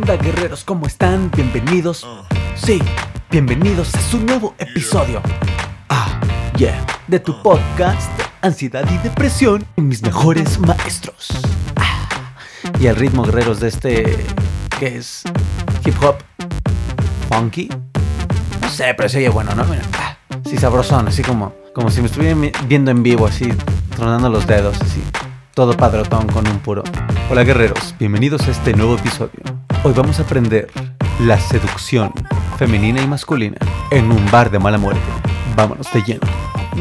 Onda guerreros? ¿Cómo están? Bienvenidos. Sí, bienvenidos a su nuevo episodio. Ah, yeah. De tu podcast Ansiedad y Depresión mis mejores maestros. Ah, y el ritmo guerreros de este que es hip hop funky. No sé, pero se oye bueno, ¿no? Mira, ah, sí, sabrosón, así como, como si me estuvieran viendo en vivo, así, tronando los dedos, así. Todo padrotón con un puro. Hola guerreros, bienvenidos a este nuevo episodio. Hoy vamos a aprender la seducción femenina y masculina en un bar de mala muerte. Vámonos de lleno.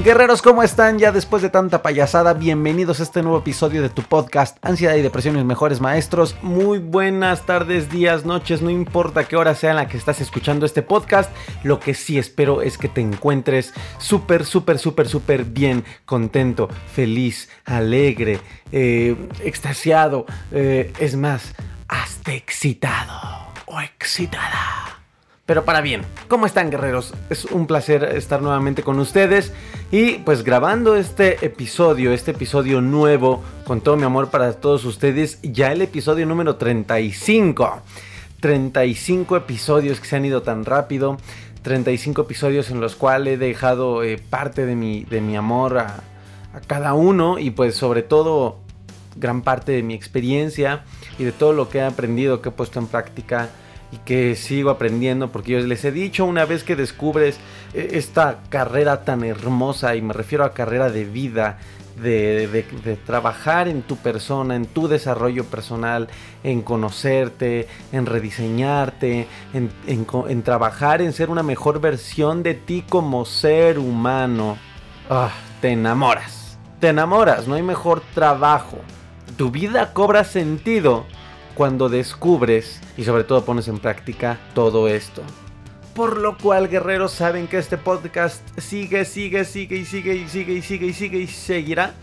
Guerreros, ¿cómo están? Ya después de tanta payasada, bienvenidos a este nuevo episodio de tu podcast Ansiedad y Depresión mis mejores maestros. Muy buenas tardes, días, noches, no importa qué hora sea en la que estás escuchando este podcast. Lo que sí espero es que te encuentres súper, súper, súper, súper bien, contento, feliz, alegre, eh, extasiado, eh, es más, hasta excitado o excitada pero para bien. ¿Cómo están guerreros? Es un placer estar nuevamente con ustedes y pues grabando este episodio, este episodio nuevo, con todo mi amor para todos ustedes, ya el episodio número 35. 35 episodios que se han ido tan rápido, 35 episodios en los cuales he dejado eh, parte de mi, de mi amor a, a cada uno y pues sobre todo gran parte de mi experiencia y de todo lo que he aprendido, que he puesto en práctica y que sigo aprendiendo porque yo les he dicho una vez que descubres eh, esta carrera tan hermosa y me refiero a carrera de vida, de, trabajar en tu persona, en tu desarrollo personal, en conocerte, en rediseñarte, en, trabajar en ser una mejor versión de ti como ser humano. Ah, te enamoras, te enamoras, no hay mejor trabajo. Tu vida cobra sentido cuando descubres y sobre todo pones en práctica todo esto. Por lo cual, guerreros, saben que este podcast sigue, sigue, sigue y sigue y sigue y sigue y sigue y seguirá.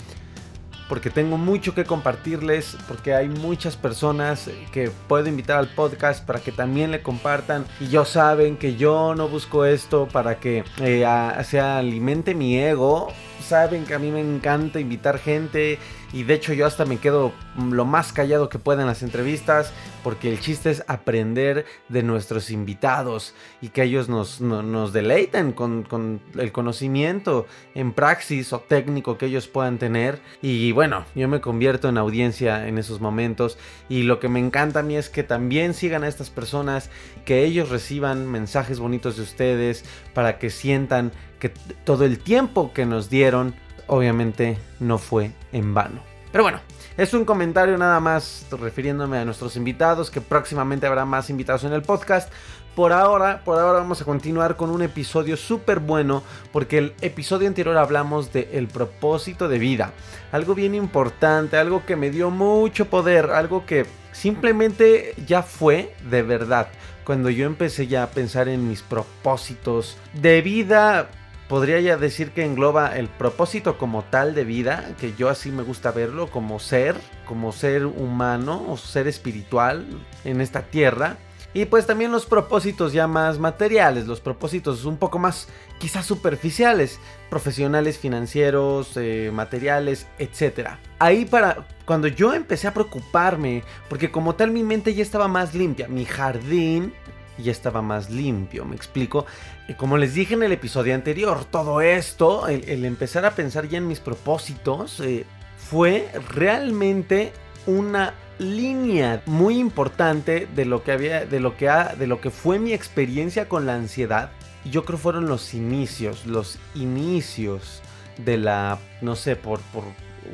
Porque tengo mucho que compartirles, porque hay muchas personas que puedo invitar al podcast para que también le compartan. Y yo saben que yo no busco esto para que eh, se alimente mi ego. Saben que a mí me encanta invitar gente y de hecho yo hasta me quedo lo más callado que pueda en las entrevistas porque el chiste es aprender de nuestros invitados y que ellos nos, nos deleiten con, con, el conocimiento en praxis o técnico que ellos puedan tener. Y bueno, yo me convierto en audiencia en esos momentos. Y lo que me encanta a mí es que también sigan a estas personas, que ellos reciban mensajes bonitos de ustedes para que sientan que todo el tiempo que nos dieron obviamente no fue en vano. Pero bueno, es un comentario nada más refiriéndome a nuestros invitados, que próximamente habrá más invitados en el podcast. Por ahora, por ahora vamos a continuar con un episodio súper bueno, porque el episodio anterior hablamos del el propósito de vida. Algo bien importante, algo que me dio mucho poder, algo que simplemente ya fue de verdad. Cuando yo empecé ya a pensar en mis propósitos de vida, podría ya decir que engloba el propósito como tal de vida, que yo así me gusta verlo, como ser, como ser humano o ser espiritual en esta tierra. Y pues también los propósitos ya más materiales, los propósitos un poco más quizás superficiales, profesionales, financieros, eh, materiales, etc. Ahí para cuando yo empecé a preocuparme, porque como tal mi mente ya estaba más limpia, mi jardín ya estaba más limpio, me explico. Y como les dije en el episodio anterior, todo esto, el, empezar a pensar ya en mis propósitos, eh, fue realmente una línea muy importante de lo que había, de lo que ha, de lo que fue mi experiencia con la ansiedad. Yo creo fueron los inicios, los inicios de la, no sé, por, por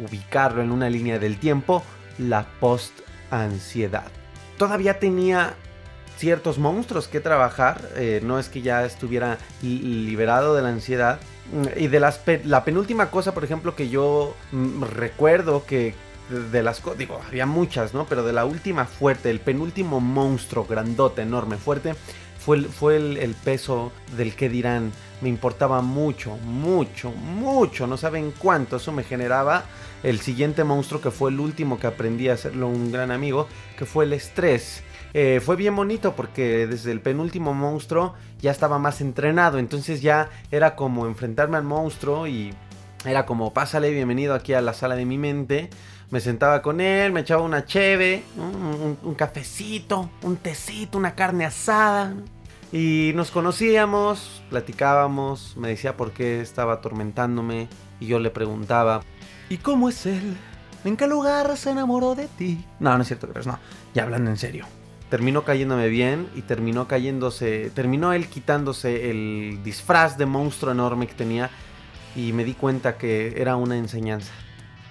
ubicarlo en una línea del tiempo, la post-ansiedad. Todavía tenía ciertos monstruos que trabajar, eh, no es que ya estuviera liberado de la ansiedad. Y de las la penúltima cosa, por ejemplo, que yo mm, recuerdo que de las cosas, digo, había muchas, ¿no? Pero de la última fuerte, el penúltimo monstruo grandote, enorme, fuerte, fue, el, fue el, peso del que dirán. Me importaba mucho, mucho, mucho. No saben cuánto eso me generaba. El siguiente monstruo que fue el último que aprendí a hacerlo un gran amigo, que fue el estrés. Eh, fue bien bonito porque desde el penúltimo monstruo ya estaba más entrenado. Entonces ya era como enfrentarme al monstruo y era como pásale, bienvenido aquí a la sala de mi mente me sentaba con él, me echaba una cheve, un, cafecito, un tecito, una carne asada. Y nos conocíamos, platicábamos, me decía por qué estaba atormentándome y yo le preguntaba, ¿y cómo es él? ¿En qué lugar se enamoró de ti? No, no es cierto, crees, no, ya hablando en serio. Terminó cayéndome bien y terminó cayéndose, terminó él quitándose el disfraz de monstruo enorme que tenía y me di cuenta que era una enseñanza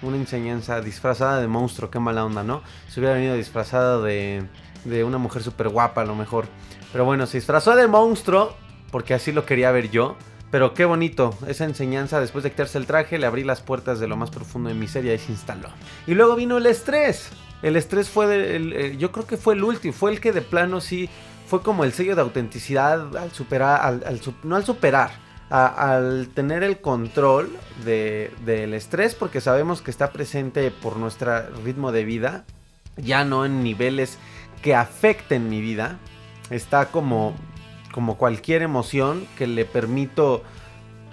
una enseñanza disfrazada de monstruo, qué mala onda, ¿no? Se hubiera venido disfrazada de, de una mujer súper guapa a lo mejor. Pero bueno, se disfrazó de monstruo, porque así lo quería ver yo. Pero qué bonito, esa enseñanza, después de quitarse el traje, le abrí las puertas de lo más profundo de mi serie y se instaló. Y luego vino el estrés. El estrés fue, el, yo creo que fue el último, fue el que de plano sí, fue como el sello de autenticidad al superar, al, no al superar, al tener el control del estrés, porque sabemos que está presente por nuestro ritmo de vida, ya no en niveles que afecten mi vida, está como, como cualquier emoción que le permito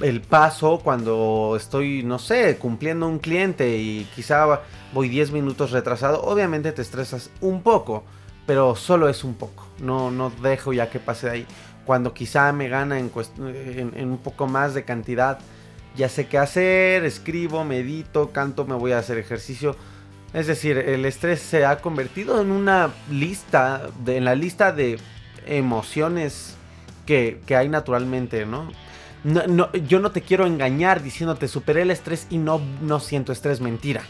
el paso cuando estoy, no sé, cumpliendo un cliente y quizá voy 10 minutos retrasado, obviamente te estresas un poco, pero solo es un poco, no, no dejo ya que pase de ahí cuando quizá me gana en, un poco más de cantidad, ya sé qué hacer, escribo, medito, canto, me voy a hacer ejercicio. Es decir, el estrés se ha convertido en una lista, en la lista de emociones que, hay naturalmente, ¿no? Yo no te quiero engañar diciéndote superé el estrés y no, no siento estrés, mentira.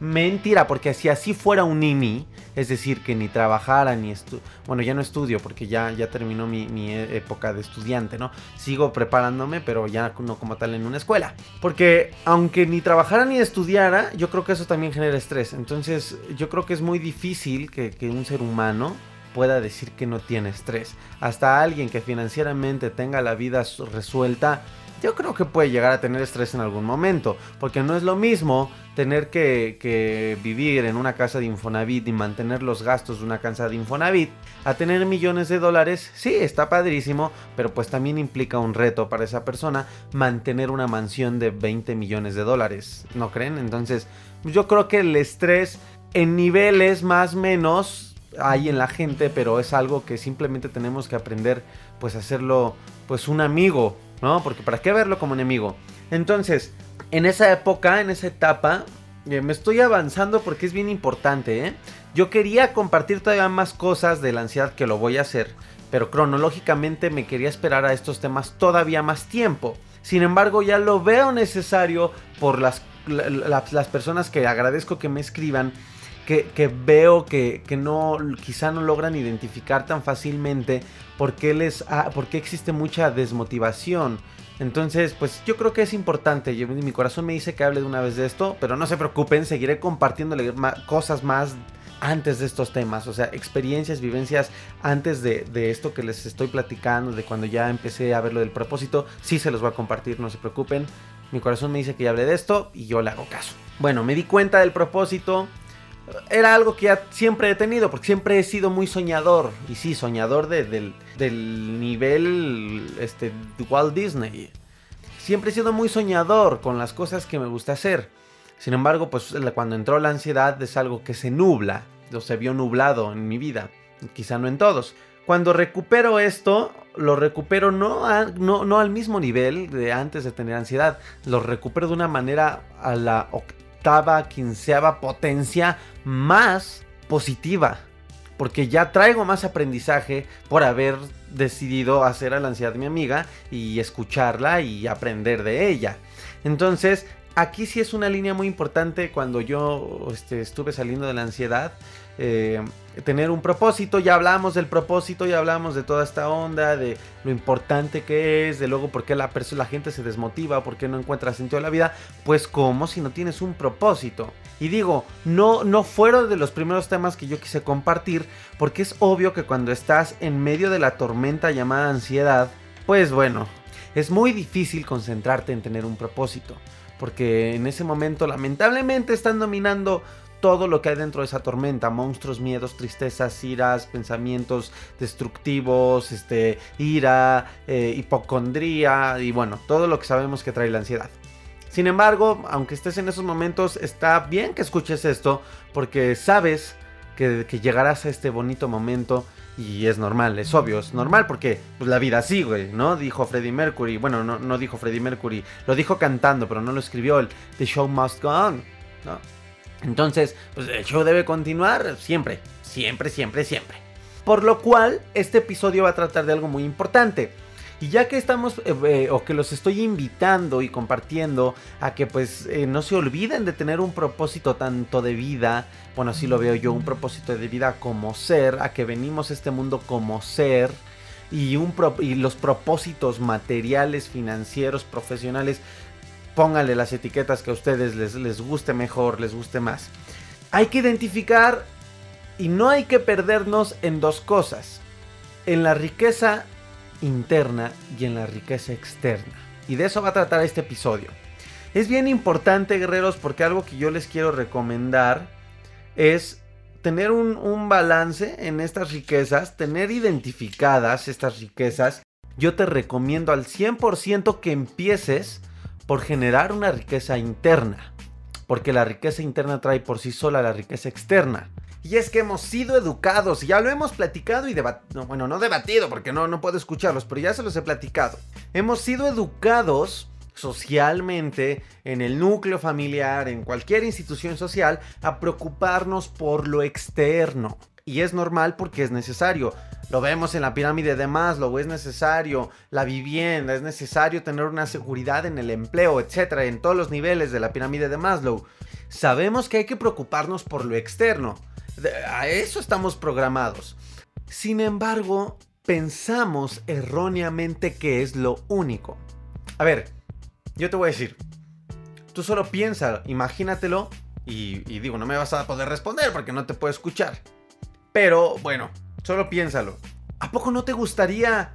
Mentira, porque si así fuera un nini, es decir, que ni trabajara ni estu bueno, ya no estudio porque ya, ya terminó mi, mi, e-, época de estudiante, ¿no? Sigo preparándome, pero ya no como tal en una escuela. Porque aunque ni trabajara ni estudiara, yo creo que eso también genera estrés. Entonces, yo creo que es muy difícil que, que un ser humano pueda decir que no tiene estrés. Hasta alguien que financieramente tenga la vida resuelta, yo creo que puede llegar a tener estrés en algún momento, porque no es lo mismo tener que, vivir en una casa de Infonavit y mantener los gastos de una casa de Infonavit a tener millones de dólares, sí, está padrísimo, pero pues también implica un reto para esa persona mantener una mansión de 20 millones de dólares, ¿no creen? Entonces, yo creo que el estrés en niveles más o menos hay en la gente, pero es algo que simplemente tenemos que aprender pues hacerlo pues un amigo, ¿no? Porque para qué verlo como enemigo. Entonces, en esa época, en esa etapa, eh, me estoy avanzando porque es bien importante, ¿eh? Yo quería compartir todavía más cosas de la ansiedad que lo voy a hacer, pero cronológicamente me quería esperar a estos temas todavía más tiempo. Sin embargo, ya lo veo necesario por las, las personas que agradezco que me escriban que, veo que, no, quizá no logran identificar tan fácilmente por qué, les, por qué existe mucha desmotivación. Entonces, pues yo creo que es importante. mi corazón me dice que hable de una vez de esto, pero no se preocupen, seguiré compartiéndole cosas más antes de estos temas, o sea, experiencias, vivencias antes de, de, esto que les estoy platicando, de cuando ya empecé a ver lo del propósito, sí se los voy a compartir, no se preocupen. Mi corazón me dice que ya hable de esto y yo le hago caso. Bueno, me di cuenta del propósito, era algo que ya siempre he tenido, porque siempre he sido muy soñador. Y sí, soñador del, nivel este, Walt Disney. Siempre he sido muy soñador con las cosas que me gusta hacer. Sin embargo, pues cuando entró la ansiedad es algo que se nubla, o se vio nublado en mi vida. Quizá no en todos. Cuando recupero esto, lo recupero no, no, no al mismo nivel de antes de tener ansiedad. Lo recupero de una manera a la quinceava potencia más positiva. Porque ya traigo más aprendizaje por haber decidido hacer a la ansiedad mi amiga y escucharla y aprender de ella. Entonces, aquí sí es una línea muy importante cuando yo este, estuve saliendo de la ansiedad. Eh, tener un propósito, ya hablamos del propósito, ya hablamos de toda esta onda, de lo importante que es, de luego por qué la, la gente se desmotiva, por qué no encuentra sentido a la vida, pues como si no tienes un propósito. Y digo, no, no fueron de los primeros temas que yo quise compartir, porque es obvio que cuando estás en medio de la tormenta llamada ansiedad, pues bueno, es muy difícil concentrarte en tener un propósito, porque en ese momento lamentablemente están dominando todo lo que hay dentro de esa tormenta, monstruos, miedos, tristezas, iras, pensamientos destructivos, este, ira, eh, hipocondría y bueno, todo lo que sabemos que trae la ansiedad. Sin embargo, aunque estés en esos momentos, está bien que escuches esto porque sabes que, llegarás a este bonito momento y es normal, es obvio, es normal porque pues, la vida sigue, ¿no? Dijo Freddie Mercury, bueno, no, no dijo Freddie Mercury, lo dijo cantando, pero no lo escribió, el The Show Must Go On, ¿no? Entonces, pues el show debe continuar siempre, siempre, siempre, siempre. Por lo cual, este episodio va a tratar de algo muy importante. Y ya que estamos, eh, eh, o que los estoy invitando y compartiendo a que pues eh, no se olviden de tener un propósito tanto de vida, bueno, así lo veo yo, un propósito de vida como ser, a que venimos a este mundo como ser, y, un y los propósitos materiales, financieros, profesionales, pónganle las etiquetas que a ustedes les, les guste mejor, les guste más. Hay que identificar y no hay que perdernos en dos cosas. En la riqueza interna y en la riqueza externa. Y de eso va a tratar este episodio. Es bien importante, guerreros, porque algo que yo les quiero recomendar es tener un, un, balance en estas riquezas, tener identificadas estas riquezas. Yo te recomiendo al 100% que empieces por generar una riqueza interna, porque la riqueza interna trae por sí sola la riqueza externa. Y es que hemos sido educados, ya lo hemos platicado y debatido, bueno, no debatido porque no, no puedo escucharlos, pero ya se los he platicado. Hemos sido educados socialmente, en el núcleo familiar, en cualquier institución social, a preocuparnos por lo externo. Y es normal porque es necesario. Lo vemos en la pirámide de Maslow, es necesario la vivienda, es necesario tener una seguridad en el empleo, etcétera, en todos los niveles de la pirámide de Maslow. Sabemos que hay que preocuparnos por lo externo. A eso estamos programados. Sin embargo, pensamos erróneamente que es lo único. A ver, yo te voy a decir, tú solo piensa, imagínatelo y, y digo, no me vas a poder responder porque no te puedo escuchar. Pero bueno, Solo piénsalo. ¿A poco no te gustaría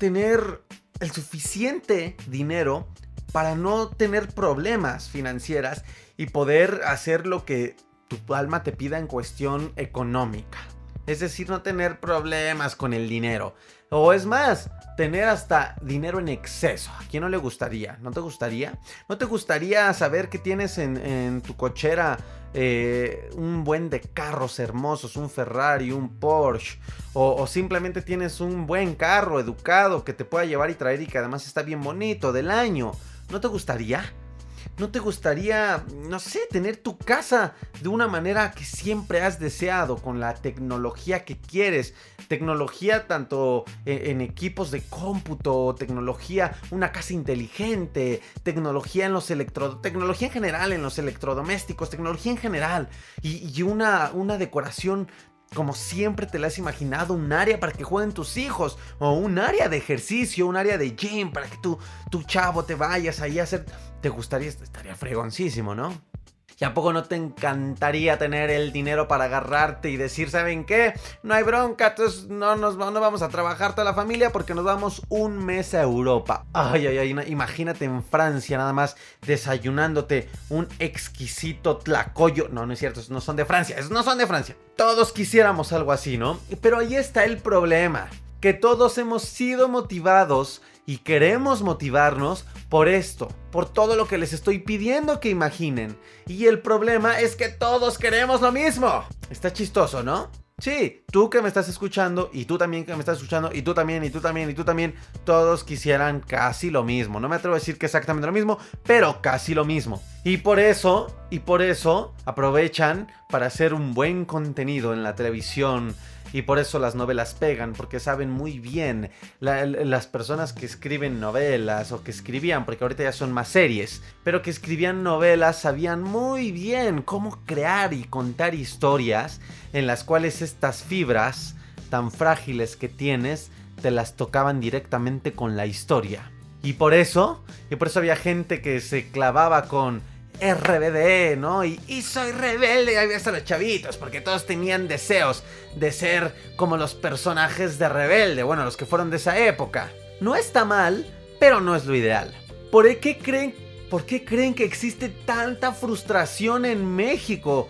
tener el suficiente dinero para no tener problemas financieras y poder hacer lo que tu alma te pida en cuestión económica? Es decir, no tener problemas con el dinero. O es más, tener hasta dinero en exceso. ¿A quién no le gustaría? ¿No te gustaría? ¿No te gustaría saber que tienes en, tu cochera eh, un buen de carros hermosos, un Ferrari, un Porsche? O, o, simplemente tienes un buen carro educado que te pueda llevar y traer y que además está bien bonito del año. ¿No te gustaría? ¿No te gustaría, no sé, tener tu casa de una manera que siempre has deseado, con la tecnología que quieres? Tecnología tanto e, en, equipos de cómputo, tecnología, una casa inteligente, tecnología en los electro... tecnología en general en los electrodomésticos, tecnología en general y, y una, una decoración como siempre te la has imaginado, un área para que jueguen tus hijos, o un área de ejercicio, un área de gym para que tú, tu chavo te vayas ahí a hacer. Te gustaría, estaría fregoncísimo, ¿no? ¿Y a poco no te encantaría tener el dinero para agarrarte y decir, ¿saben qué? No hay bronca, entonces no, nos, no vamos a trabajar toda la familia porque nos vamos un mes a Europa. Ay, ay, ay, imagínate en Francia nada más desayunándote un exquisito tlacoyo. No, no es cierto, no son de Francia, no son de Francia. Todos quisiéramos algo así, ¿no? Pero ahí está el problema, que todos hemos sido motivados y queremos motivarnos por esto, por todo lo que les estoy pidiendo que imaginen. Y el problema es que todos queremos lo mismo. Está chistoso, ¿no? Sí, tú que me estás escuchando y tú también que me estás escuchando y tú también y tú también y tú también, todos quisieran casi lo mismo. No me atrevo a decir que exactamente lo mismo, pero casi lo mismo. Y por eso, y por eso aprovechan para hacer un buen contenido en la televisión. Y por eso las novelas pegan, porque saben muy bien la- las personas que escriben novelas o que escribían, porque ahorita ya son más series, pero que escribían novelas sabían muy bien cómo crear y contar historias en las cuales estas fibras tan frágiles que tienes te las tocaban directamente con la historia. Y por eso, y por eso había gente que se clavaba con RBD, ¿no? Y, y soy rebelde, ahí ves a los chavitos, porque todos tenían deseos de ser como los personajes de rebelde, bueno, los que fueron de esa época. No está mal, pero no es lo ideal. ¿Por qué creen, por qué creen que existe tanta frustración en México?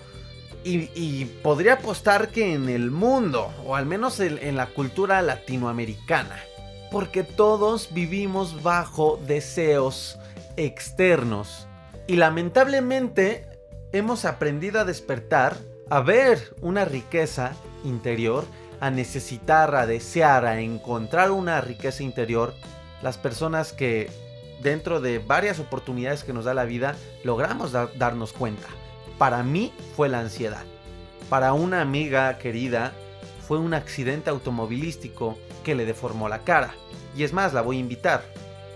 Y, y podría apostar que en el mundo, o al menos en, en la cultura latinoamericana. Porque todos vivimos bajo deseos externos. Y lamentablemente hemos aprendido a despertar, a ver una riqueza interior, a necesitar, a desear, a encontrar una riqueza interior. Las personas que dentro de varias oportunidades que nos da la vida logramos da- darnos cuenta. Para mí fue la ansiedad. Para una amiga querida fue un accidente automovilístico que le deformó la cara. Y es más, la voy a invitar.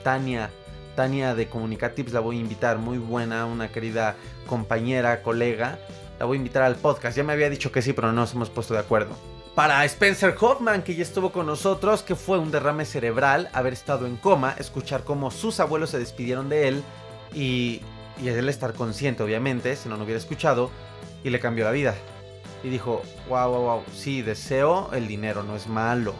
Tania, Tania de Comunicatives la voy a invitar. Muy buena, una querida compañera, colega. La voy a invitar al podcast. Ya me había dicho que sí, pero no nos hemos puesto de acuerdo. Para Spencer Hoffman, que ya estuvo con nosotros, que fue un derrame cerebral, haber estado en coma, escuchar cómo sus abuelos se despidieron de él y, y él estar consciente, obviamente, si no lo hubiera escuchado, y le cambió la vida. Y dijo, wow, wow, wow, sí, deseo el dinero, no es malo.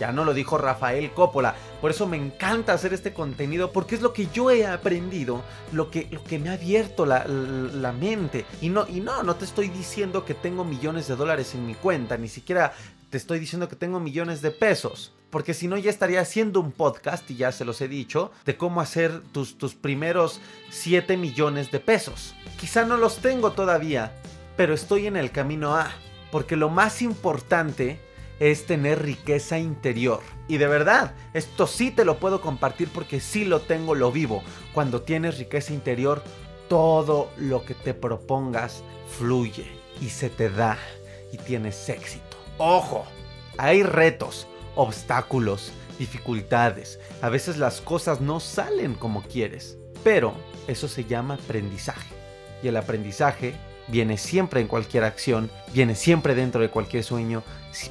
Ya no lo dijo Rafael Coppola. Por eso me encanta hacer este contenido, porque es lo que yo he aprendido, lo que, lo que me ha abierto la, la mente. Y no, y no, no te estoy diciendo que tengo millones de dólares en mi cuenta, ni siquiera te estoy diciendo que tengo millones de pesos. Porque si no, ya estaría haciendo un podcast, y ya se los he dicho, de cómo hacer tus, tus primeros 7 millones de pesos. Quizá no los tengo todavía, pero estoy en el camino A. Porque lo más importante es tener riqueza interior. Y de verdad, esto sí te lo puedo compartir porque sí lo tengo, lo vivo. Cuando tienes riqueza interior, todo lo que te propongas fluye y se te da y tienes éxito. Ojo, hay retos, obstáculos, dificultades. A veces las cosas no salen como quieres, pero eso se llama aprendizaje. Y el aprendizaje viene siempre en cualquier acción, viene siempre dentro de cualquier sueño,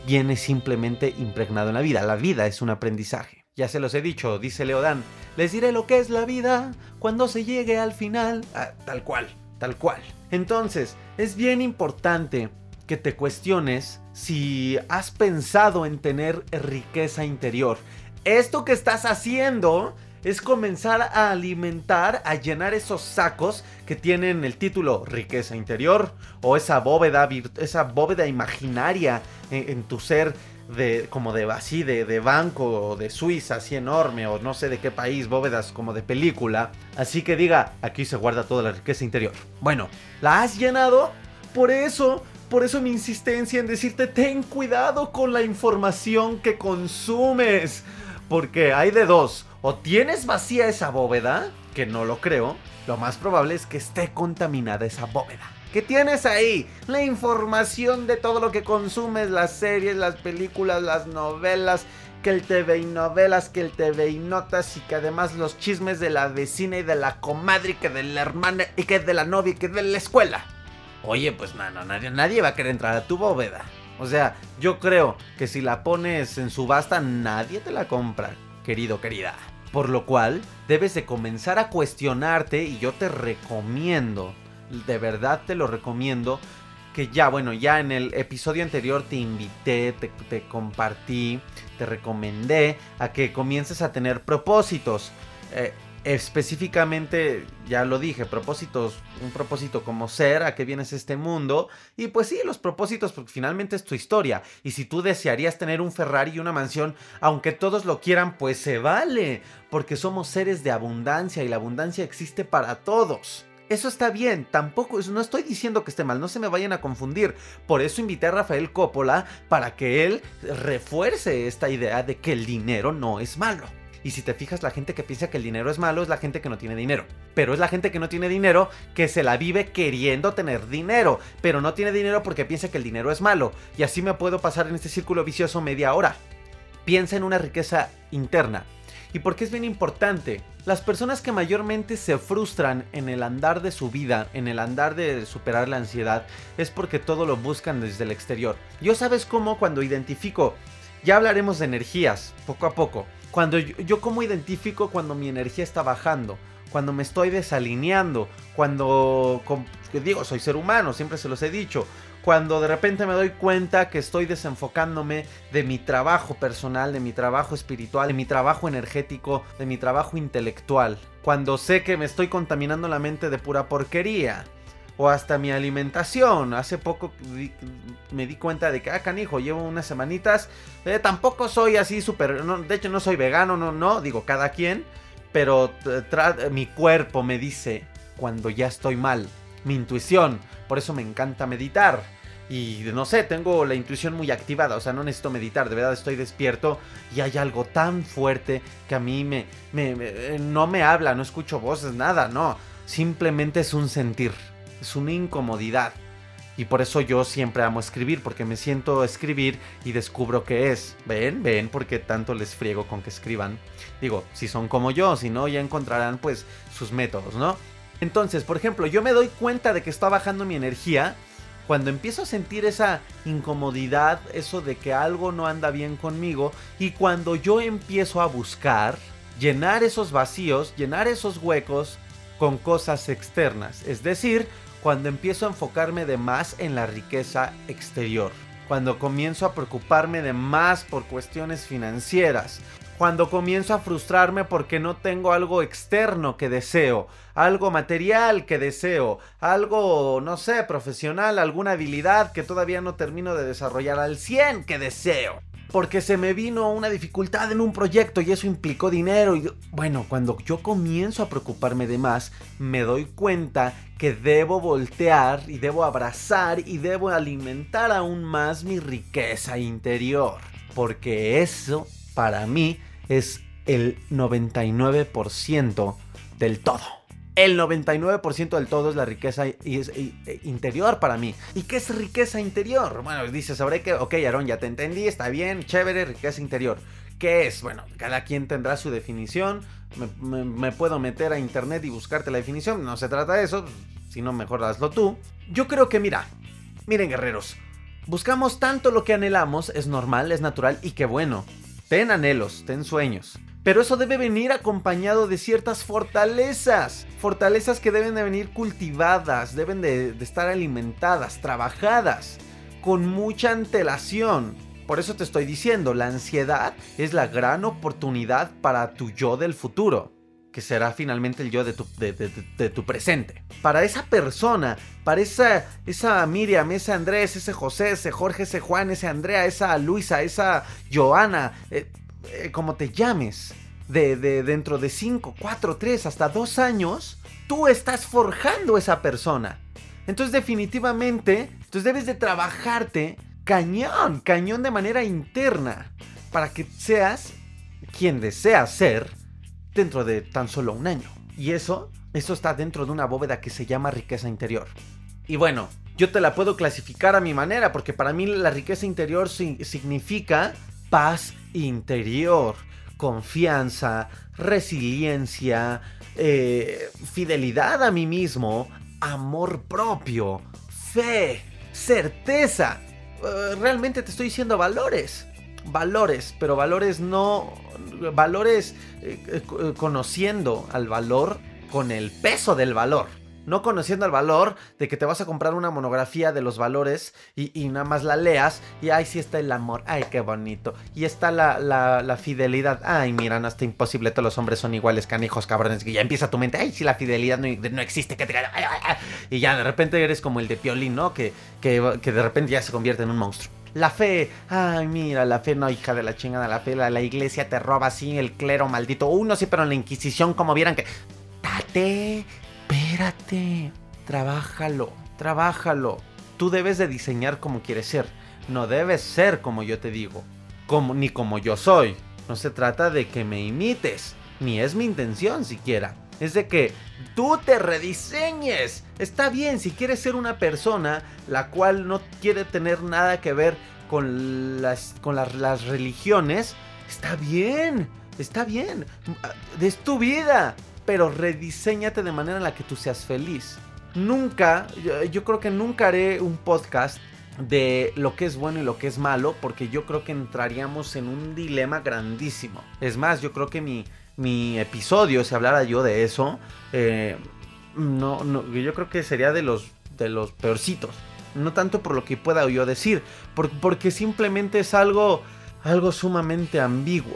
viene simplemente impregnado en la vida. La vida es un aprendizaje. Ya se los he dicho, dice Leodán, les diré lo que es la vida cuando se llegue al final. Ah, tal cual, tal cual. Entonces, es bien importante que te cuestiones si has pensado en tener riqueza interior. Esto que estás haciendo es comenzar a alimentar, a llenar esos sacos que tienen el título riqueza interior o esa bóveda, esa bóveda imaginaria en, en tu ser de como de así de, de banco o de Suiza así enorme o no sé de qué país, bóvedas como de película, así que diga, aquí se guarda toda la riqueza interior. Bueno, ¿la has llenado? Por eso por eso mi insistencia en decirte ten cuidado con la información que consumes. Porque hay de dos. O tienes vacía esa bóveda, que no lo creo. Lo más probable es que esté contaminada esa bóveda. ¿Qué tienes ahí? La información de todo lo que consumes, las series, las películas, las novelas, que el TV y novelas, que el TV y notas y que además los chismes de la vecina y de la comadre que de la hermana y que de la novia y que de la escuela. Oye, pues no, no, nadie, nadie va a querer entrar a tu bóveda. O sea, yo creo que si la pones en subasta, nadie te la compra, querido, querida. Por lo cual, debes de comenzar a cuestionarte y yo te recomiendo, de verdad te lo recomiendo, que ya, bueno, ya en el episodio anterior te invité, te, te compartí, te recomendé a que comiences a tener propósitos. Eh, específicamente, ya lo dije, propósitos, un propósito como ser, a qué vienes a este mundo. Y pues sí, los propósitos, porque finalmente es tu historia. Y si tú desearías tener un Ferrari y una mansión, aunque todos lo quieran, pues se vale. Porque somos seres de abundancia y la abundancia existe para todos. Eso está bien, tampoco, no estoy diciendo que esté mal, no se me vayan a confundir. Por eso invité a Rafael Coppola para que él refuerce esta idea de que el dinero no es malo. Y si te fijas, la gente que piensa que el dinero es malo es la gente que no tiene dinero. Pero es la gente que no tiene dinero que se la vive queriendo tener dinero. Pero no tiene dinero porque piensa que el dinero es malo. Y así me puedo pasar en este círculo vicioso media hora. Piensa en una riqueza interna. ¿Y por qué es bien importante? Las personas que mayormente se frustran en el andar de su vida, en el andar de superar la ansiedad, es porque todo lo buscan desde el exterior. Yo sabes cómo cuando identifico, ya hablaremos de energías, poco a poco. Cuando yo, yo cómo identifico cuando mi energía está bajando, cuando me estoy desalineando, cuando, digo, soy ser humano, siempre se los he dicho, cuando de repente me doy cuenta que estoy desenfocándome de mi trabajo personal, de mi trabajo espiritual, de mi trabajo energético, de mi trabajo intelectual. Cuando sé que me estoy contaminando la mente de pura porquería. O hasta mi alimentación. Hace poco me di cuenta de que, ah, canijo, llevo unas semanitas. Eh, tampoco soy así súper... de hecho, no soy vegano, no, no, digo, cada quien. Pero mi cuerpo me dice cuando ya estoy mal. Mi intuición por eso me encanta meditar. Y no sé, tengo la intuición muy activada, o sea, no necesito meditar, de verdad estoy despierto y hay algo tan fuerte que a mí me, no me habla, no escucho voces, nada, no. Simplemente es un sentir, es una incomodidad. Y por eso yo siempre amo escribir, porque me siento escribir y descubro qué es. ¿Ven? ¿Ven? Porque tanto les friego con que escriban. Digo, si son como yo, si no, ya encontrarán pues sus métodos, ¿no? Entonces, por ejemplo, yo me doy cuenta de que está bajando mi energía cuando empiezo a sentir esa incomodidad, eso de que algo no anda bien conmigo, y cuando yo empiezo a buscar llenar esos vacíos, llenar esos huecos con cosas externas, es decir, cuando empiezo a enfocarme de más en la riqueza exterior, cuando comienzo a preocuparme de más por cuestiones financieras, cuando comienzo a frustrarme porque no tengo algo externo que deseo, algo material que deseo, algo, no sé, profesional, alguna habilidad que todavía no termino de desarrollar al 100 que deseo. Porque se me vino una dificultad en un proyecto y eso implicó dinero. Y bueno, cuando yo comienzo a preocuparme de más, me doy cuenta que debo voltear y debo abrazar y debo alimentar aún más mi riqueza interior. Porque eso para mí es el 99% del todo. El 99% del todo es la riqueza interior para mí. ¿Y qué es riqueza interior? Bueno, dices, sabré que, ok, Aaron, ya te entendí, está bien, chévere, riqueza interior. ¿Qué es? Bueno, cada quien tendrá su definición. Me, puedo meter a internet y buscarte la definición. No se trata de eso, si no, mejor hazlo tú. Yo creo que, mira, miren, guerreros, buscamos tanto lo que anhelamos, es normal, es natural y qué bueno. Ten anhelos, ten sueños. Pero eso debe venir acompañado de ciertas fortalezas. Fortalezas que deben de venir cultivadas, deben de, estar alimentadas, trabajadas, con mucha antelación. Por eso te estoy diciendo, la ansiedad es la gran oportunidad para tu yo del futuro que será finalmente el yo de tu, presente. Para esa persona, para esa, esa Miriam, ese Andrés, ese José, ese Jorge, ese Juan, ese Andrea, esa Luisa, esa Joana, eh, eh, como te llames, de, dentro de 5, 4, 3, hasta 2 años, tú estás forjando esa persona. Entonces definitivamente, entonces debes de trabajarte cañón, cañón de manera interna, para que seas quien deseas ser dentro de tan solo un año. Y eso, eso está dentro de una bóveda que se llama riqueza interior. Y bueno, yo te la puedo clasificar a mi manera, porque para mí la riqueza interior significa paz interior, confianza, resiliencia, eh, fidelidad a mí mismo, amor propio, fe, certeza. Eh, realmente te estoy diciendo valores valores, pero valores no, valores eh, conociendo al valor con el peso del valor. No conociendo el valor de que te vas a comprar una monografía de los valores y, nada más la leas y ahí sí está el amor, ay qué bonito. Y está la, la, fidelidad, ay mira, no está imposible, todos los hombres son iguales, canijos, cabrones. Y ya empieza tu mente, ay si la fidelidad no, no existe, que te... Y ya de repente eres como el de Piolín, ¿no? Que, que, de repente ya se convierte en un monstruo. La fe, ay, mira, la fe no, hija de la chingada, la fe, la, iglesia te roba así, el clero maldito. Uno sí, pero en la Inquisición, como vieran que. Date, espérate, trabájalo, trabájalo. Tú debes de diseñar como quieres ser. No debes ser como yo te digo, como, ni como yo soy. No se trata de que me imites, ni es mi intención siquiera. Es de que tú te rediseñes. Está bien si quieres ser una persona la cual no quiere tener nada que ver con las, las religiones. Está bien, está bien. Es tu vida. Pero rediseñate de manera en la que tú seas feliz. Nunca, yo, creo que nunca haré un podcast de lo que es bueno y lo que es malo, porque yo creo que entraríamos en un dilema grandísimo. Es más, yo creo que mi, mi episodio, si hablara yo de eso, eh, no, yo creo que sería de los, de los peorcitos. No tanto por lo que pueda yo decir, porque simplemente es algo, algo sumamente ambiguo.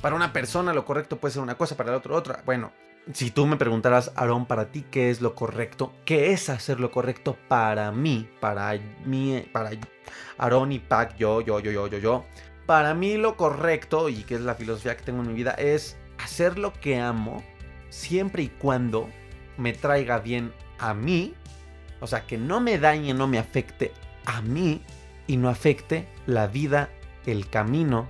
Para una persona lo correcto puede ser una cosa, para el otro otra. Bueno, si tú me preguntaras, Aaron, para ti, ¿qué es lo correcto? ¿Qué es hacer lo correcto para mí? Para mí, para Aaron y Pac, yo, yo, yo, yo, yo, yo. Para mí lo correcto, y que es la filosofía que tengo en mi vida, es hacer lo que amo siempre y cuando me traiga bien a mí. O sea, que no me dañe, no me afecte a mí y no afecte la vida, el camino,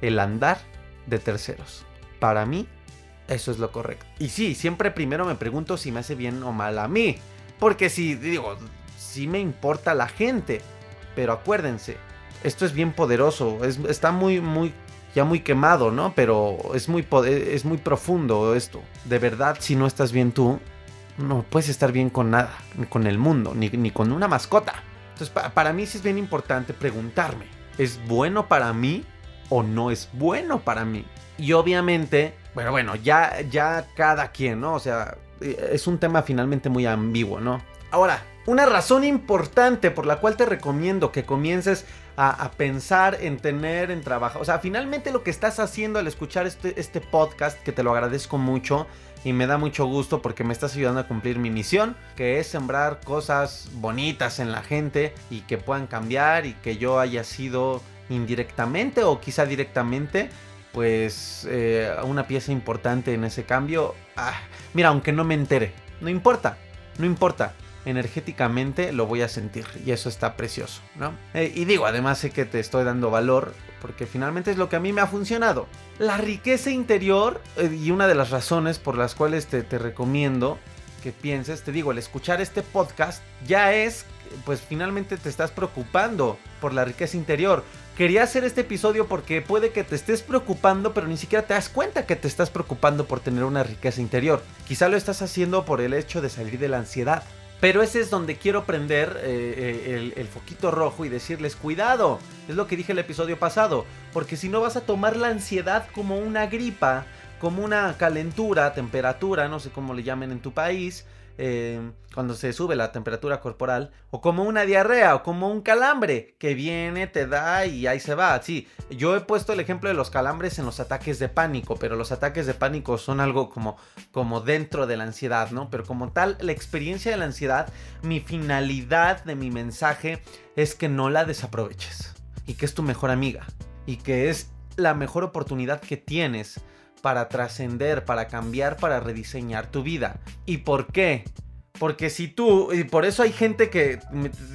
el andar de terceros. Para mí, eso es lo correcto. Y sí, siempre primero me pregunto si me hace bien o mal a mí. Porque si, digo, sí me importa la gente. Pero acuérdense, esto es bien poderoso. está muy, muy, ya muy quemado, ¿no? Pero es muy, es muy profundo esto. De verdad, si no estás bien tú, no puedes estar bien con nada. Ni con el mundo, ni, ni con una mascota. Entonces, para mí sí es bien importante preguntarme. ¿Es bueno para mí o no es bueno para mí? Y obviamente bueno, bueno, ya, ya cada quien, ¿no? O sea, es un tema finalmente muy ambiguo, ¿no? Ahora, una razón importante por la cual te recomiendo que comiences a, pensar en tener en trabajo. O sea, finalmente lo que estás haciendo al escuchar este, este podcast, que te lo agradezco mucho y me da mucho gusto porque me estás ayudando a cumplir mi misión, que es sembrar cosas bonitas en la gente y que puedan cambiar y que yo haya sido indirectamente o quizá directamente pues eh, una pieza importante en ese cambio. Ah, mira, aunque no me entere, no importa, no importa. Energéticamente lo voy a sentir y eso está precioso, ¿no? Eh, y digo, además sé que te estoy dando valor porque finalmente es lo que a mí me ha funcionado. La riqueza interior eh, y una de las razones por las cuales te, te recomiendo que pienses, te digo, el escuchar este podcast ya es, pues finalmente te estás preocupando por la riqueza interior quería hacer este episodio porque puede que te estés preocupando, pero ni siquiera te das cuenta que te estás preocupando por tener una riqueza interior. Quizá lo estás haciendo por el hecho de salir de la ansiedad. Pero ese es donde quiero prender eh, eh, el, el, foquito rojo y decirles cuidado. Es lo que dije el episodio pasado. Porque si no vas a tomar la ansiedad como una gripa, como una calentura, temperatura, no sé cómo le llamen en tu país, eh, cuando se sube la temperatura corporal, o como una diarrea, o como un calambre que viene, te da y ahí se va. Sí, yo he puesto el ejemplo de los calambres en los ataques de pánico, pero los ataques de pánico son algo como, como dentro de la ansiedad, ¿no? Pero como tal, la experiencia de la ansiedad, mi finalidad de mi mensaje es que no la desaproveches y que es tu mejor amiga y que es la mejor oportunidad que tienes para trascender, para cambiar, para rediseñar tu vida. ¿Y por qué? Porque si tú, y por eso hay gente que,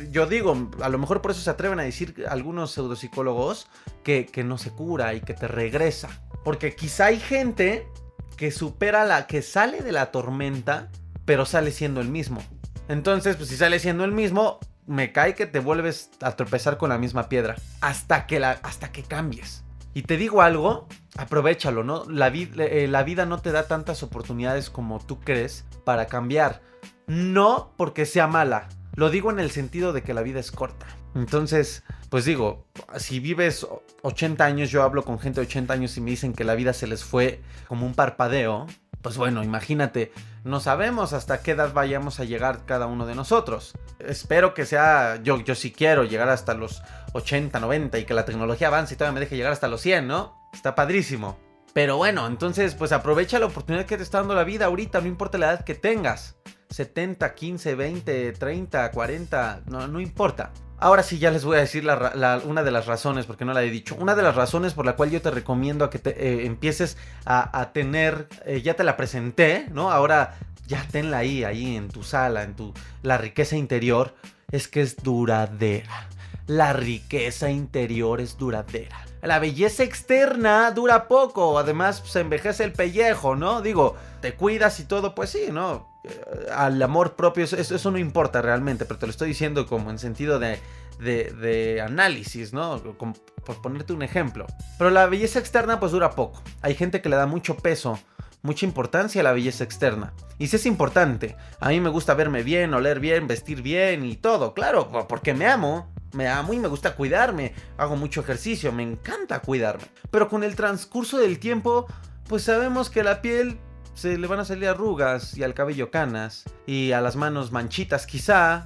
yo digo, a lo mejor por eso se atreven a decir algunos pseudopsicólogos que, que no se cura y que te regresa. Porque quizá hay gente que supera la, que sale de la tormenta, pero sale siendo el mismo. Entonces, pues si sale siendo el mismo, me cae que te vuelves a tropezar con la misma piedra. Hasta que, la, hasta que cambies. Y te digo algo, aprovechalo, ¿no? La, eh, la vida no te da tantas oportunidades como tú crees para cambiar. No porque sea mala, lo digo en el sentido de que la vida es corta. Entonces, pues digo, si vives 80 años, yo hablo con gente de 80 años y me dicen que la vida se les fue como un parpadeo, pues bueno, imagínate, no sabemos hasta qué edad vayamos a llegar cada uno de nosotros. Espero que sea, yo, yo sí quiero llegar hasta los 80, 90 y que la tecnología avance y todavía me deje llegar hasta los 100, ¿no? Está padrísimo. Pero bueno, entonces pues aprovecha la oportunidad que te está dando la vida ahorita, no importa la edad que tengas. 70, 15, 20, 30, 40, no, no importa. Ahora sí, ya les voy a decir una de las razones, porque no la he dicho. Una de las razones por la cual yo te recomiendo a que te, eh, empieces a, tener, eh, ya te la presenté, ¿no? Ahora ya tenla ahí, ahí en tu sala, en tu, la riqueza interior, es que es duradera. La riqueza interior es duradera. La belleza externa dura poco, además se envejece el pellejo, ¿no? Digo, te cuidas y todo, pues sí, ¿no? Eh, al amor propio, eso, eso no importa realmente, pero te lo estoy diciendo como en sentido de, de, análisis, ¿no? Por ponerte un ejemplo. Pero la belleza externa pues dura poco. Hay gente que le da mucho peso mucha importancia a la belleza externa. Y si es importante, a mí me gusta verme bien, oler bien, vestir bien y todo, claro, porque me amo. Me amo y me gusta cuidarme, hago mucho ejercicio, me encanta cuidarme. Pero con el transcurso del tiempo, pues sabemos que la piel se le van a salir arrugas y al cabello canas y a las manos manchitas quizá.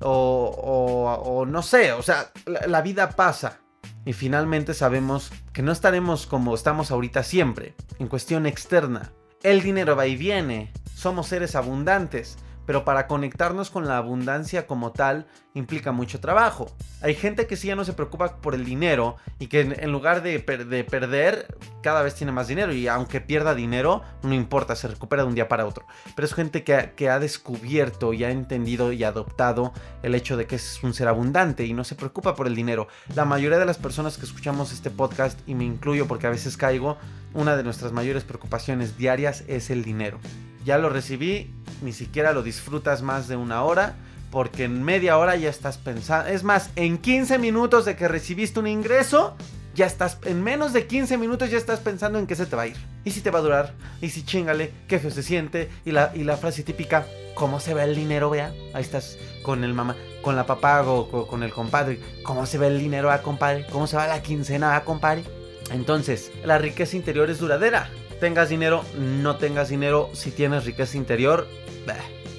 O, o, no sé, o sea, la, la vida pasa y finalmente sabemos que no estaremos como estamos ahorita siempre, en cuestión externa. El dinero va y viene, somos seres abundantes, pero para conectarnos con la abundancia como tal implica mucho trabajo. Hay gente que sí ya no se preocupa por el dinero y que en, lugar de, perder cada vez tiene más dinero y aunque pierda dinero no importa, se recupera de un día para otro. Pero es gente que, que ha descubierto y ha entendido y adoptado el hecho de que es un ser abundante y no se preocupa por el dinero. La mayoría de las personas que escuchamos este podcast y me incluyo porque a veces caigo, una de nuestras mayores preocupaciones diarias es el dinero ya lo recibí, ni siquiera lo disfrutas más de una hora, porque en media hora ya estás pensando, es más, en 15 minutos de que recibiste un ingreso, ya estás, en menos de 15 minutos ya estás pensando en qué se te va a ir. Y si te va a durar, y si chingale, qué feo se siente, y la, y la frase típica, ¿cómo se ve el dinero, vea? Ahí estás con el mamá, con la papá o con el compadre, ¿cómo se ve el dinero, a ah, compadre? ¿Cómo se va la quincena, a ah, compadre? Entonces, la riqueza interior es duradera tengas dinero, no tengas dinero, si tienes riqueza interior,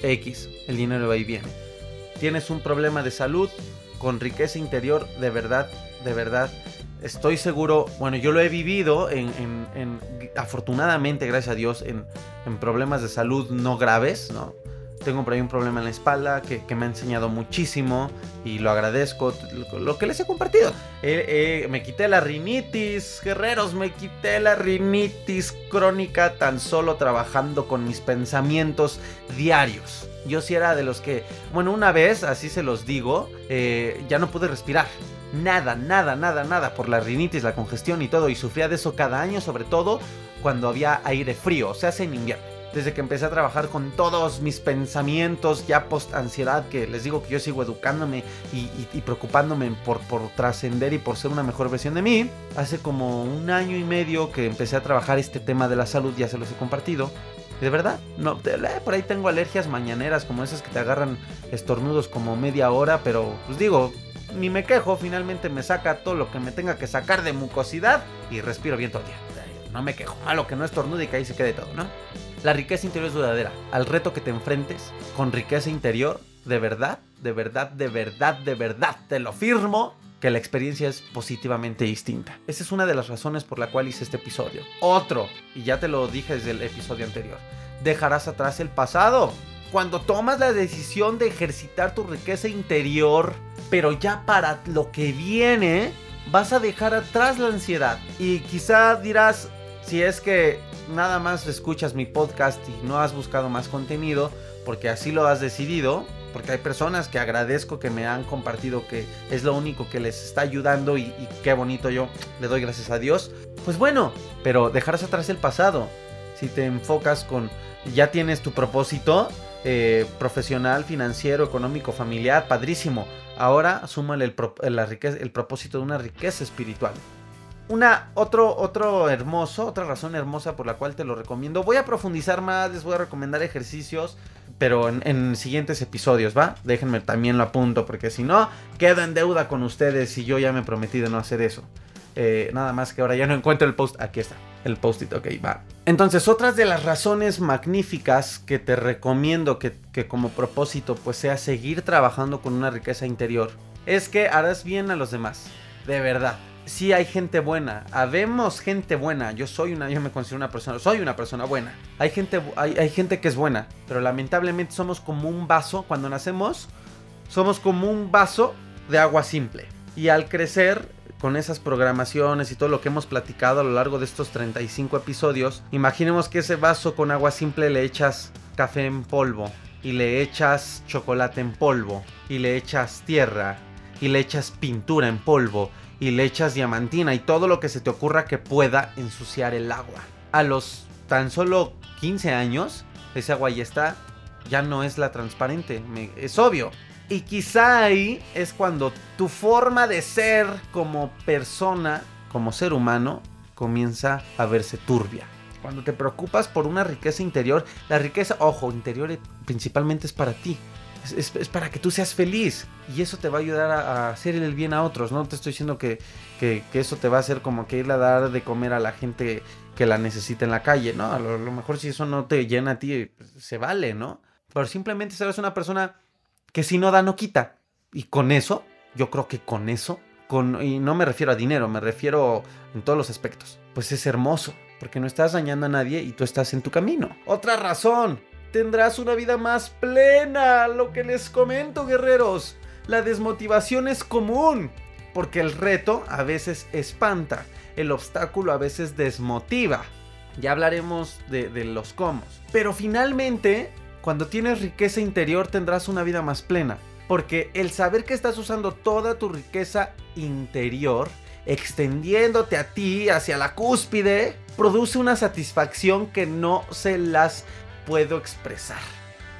X, el dinero va y viene. Tienes un problema de salud, con riqueza interior, de verdad, de verdad, estoy seguro, bueno, yo lo he vivido en, afortunadamente, gracias a Dios, en, en problemas de salud no graves, ¿no? Tengo por ahí un problema en la espalda que, me ha enseñado muchísimo y lo agradezco, lo, que les he compartido. me quité la rinitis, guerreros, me quité la rinitis crónica tan solo trabajando con mis pensamientos diarios. Yo sí era de los que, bueno, una vez, así se los digo, eh, ya no pude respirar. Nada, nada, nada, nada por la rinitis, la congestión y todo. Y sufría de eso cada año, sobre todo cuando había aire frío, o sea, en invierno desde que empecé a trabajar con todos mis pensamientos ya post ansiedad, que les digo que yo sigo educándome y, preocupándome por, por trascender y por ser una mejor versión de mí, hace como un año y medio que empecé a trabajar este tema de la salud, ya se los he compartido. De verdad, no, por ahí tengo alergias mañaneras como esas que te agarran estornudos como media hora, pero pues digo, ni me quejo, finalmente me saca todo lo que me tenga que sacar de mucosidad y respiro bien todo el día. No me quejo, malo que no estornude y que ahí se quede todo, ¿no? La riqueza interior es duradera. Al reto que te enfrentes con riqueza interior, de verdad, de verdad, de verdad, de verdad, te lo firmo, que la experiencia es positivamente distinta. Esa es una de las razones por la cual hice este episodio. Otro, y ya te lo dije desde el episodio anterior, dejarás atrás el pasado. Cuando tomas la decisión de ejercitar tu riqueza interior, pero ya para lo que viene, vas a dejar atrás la ansiedad. Y quizá dirás, si es que nada más escuchas mi podcast y no has buscado más contenido, porque así lo has decidido, porque hay personas que agradezco que me han compartido que es lo único que les está ayudando y, qué bonito yo le doy gracias a Dios. Pues bueno, pero dejarás atrás el pasado. Si te enfocas con, ya tienes tu propósito eh, profesional, financiero, económico, familiar, padrísimo. Ahora súmale el, riqueza, el propósito de una riqueza espiritual una, otro, otro hermoso, otra razón hermosa por la cual te lo recomiendo. Voy a profundizar más, les voy a recomendar ejercicios, pero en, siguientes episodios, ¿va? Déjenme también lo apunto, porque si no, quedo en deuda con ustedes y yo ya me prometí de no hacer eso. Eh, nada más que ahora ya no encuentro el post. Aquí está, el post-it, ok, va. Entonces, otras de las razones magníficas que te recomiendo que, que como propósito, pues sea seguir trabajando con una riqueza interior, es que harás bien a los demás. De verdad sí hay gente buena. Habemos gente buena. Yo soy una, yo me considero una persona, soy una persona buena. Hay gente, hay, hay gente que es buena, pero lamentablemente somos como un vaso. Cuando nacemos, somos como un vaso de agua simple. Y al crecer, con esas programaciones y todo lo que hemos platicado a lo largo de estos 35 episodios, imaginemos que ese vaso con agua simple le echas café en polvo y le echas chocolate en polvo y le echas tierra y le echas pintura en polvo y le echas diamantina y todo lo que se te ocurra que pueda ensuciar el agua. A los tan solo 15 años, ese agua ya está, ya no es la transparente, es obvio. Y quizá ahí es cuando tu forma de ser como persona, como ser humano, comienza a verse turbia. Cuando te preocupas por una riqueza interior, la riqueza, ojo, interior principalmente es para ti. Es, para que tú seas feliz. Y eso te va a ayudar a, hacer el bien a otros. No te estoy diciendo que, que, eso te va a hacer como que irle a dar de comer a la gente que la necesita en la calle. No, a lo, mejor si eso no te llena a ti, pues, se vale, ¿no? Pero simplemente serás una persona que si no da, no quita. Y con eso, yo creo que con eso, con, y no me refiero a dinero, me refiero en todos los aspectos. Pues es hermoso, porque no estás dañando a nadie y tú estás en tu camino. Otra razón, tendrás una vida más plena. Lo que les comento, guerreros. La desmotivación es común, porque el reto a veces espanta, el obstáculo a veces desmotiva. Ya hablaremos de, los cómo. Pero finalmente, cuando tienes riqueza interior tendrás una vida más plena. Porque el saber que estás usando toda tu riqueza interior, extendiéndote a ti hacia la cúspide, produce una satisfacción que no se las puedo expresar.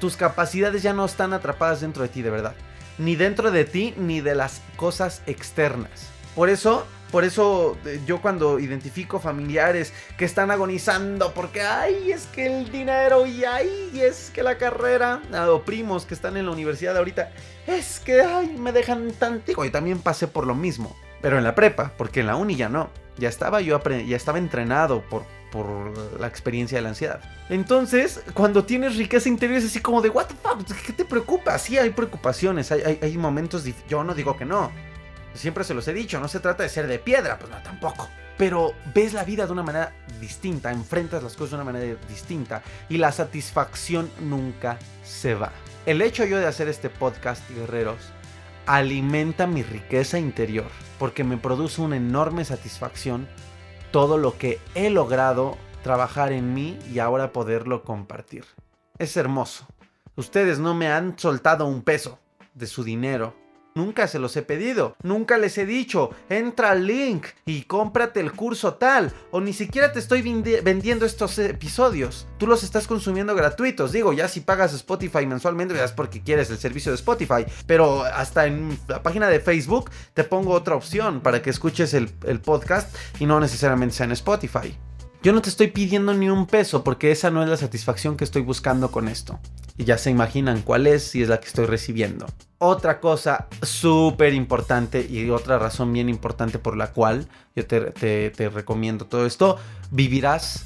Tus capacidades ya no están atrapadas dentro de ti, de verdad. Ni dentro de ti, ni de las cosas externas. Por eso, por eso eh, yo cuando identifico familiares que están agonizando porque, ay, es que el dinero y ay, es que la carrera, ah, o primos que están en la universidad ahorita, es que, ay, me dejan tan... Y también pasé por lo mismo, pero en la prepa, porque en la uni ya no. Ya estaba yo, ya estaba entrenado por, por la experiencia de la ansiedad. Entonces, cuando tienes riqueza interior es así como de, what the fuck, ¿qué te preocupa? Sí, hay preocupaciones, hay, hay, momentos, yo no digo que no. Siempre se los he dicho, no se trata de ser de piedra, pues no, tampoco. Pero ves la vida de una manera distinta, enfrentas las cosas de una manera distinta y la satisfacción nunca se va. El hecho yo de hacer este podcast, guerreros, alimenta mi riqueza interior porque me produce una enorme satisfacción todo lo que he logrado trabajar en mí y ahora poderlo compartir. Es hermoso. Ustedes no me han soltado un peso de su dinero Nunca se los he pedido, nunca les he dicho, entra al link y cómprate el curso tal, o ni siquiera te estoy vendiendo estos episodios. Tú los estás consumiendo gratuitos, digo, ya si pagas Spotify mensualmente es porque quieres el servicio de Spotify, pero hasta en la página de Facebook te pongo otra opción para que escuches el, el podcast y no necesariamente sea en Spotify. Yo no te estoy pidiendo ni un peso porque esa no es la satisfacción que estoy buscando con esto. Y ya se imaginan cuál es y es la que estoy recibiendo. Otra cosa súper importante y otra razón bien importante por la cual yo te, te recomiendo todo esto, vivirás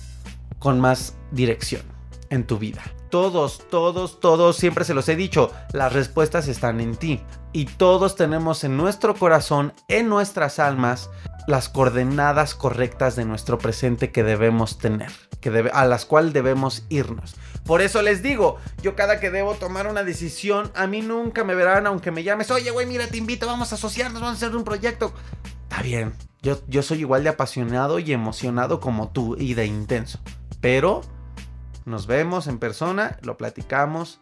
con más dirección en tu vida. Todos, todos, todos, siempre se los he dicho, las respuestas están en ti. Y todos tenemos en nuestro corazón, en nuestras almas, las coordenadas correctas de nuestro presente que debemos tener, que a las cuales debemos irnos. Por eso les digo, yo cada que debo tomar una decisión, a mí nunca me verán aunque me llames, oye, güey, mira, te invito, vamos a asociarnos, vamos a hacer un proyecto. Está bien, yo, yo soy igual de apasionado y emocionado como tú y de intenso. Pero nos vemos en persona, lo platicamos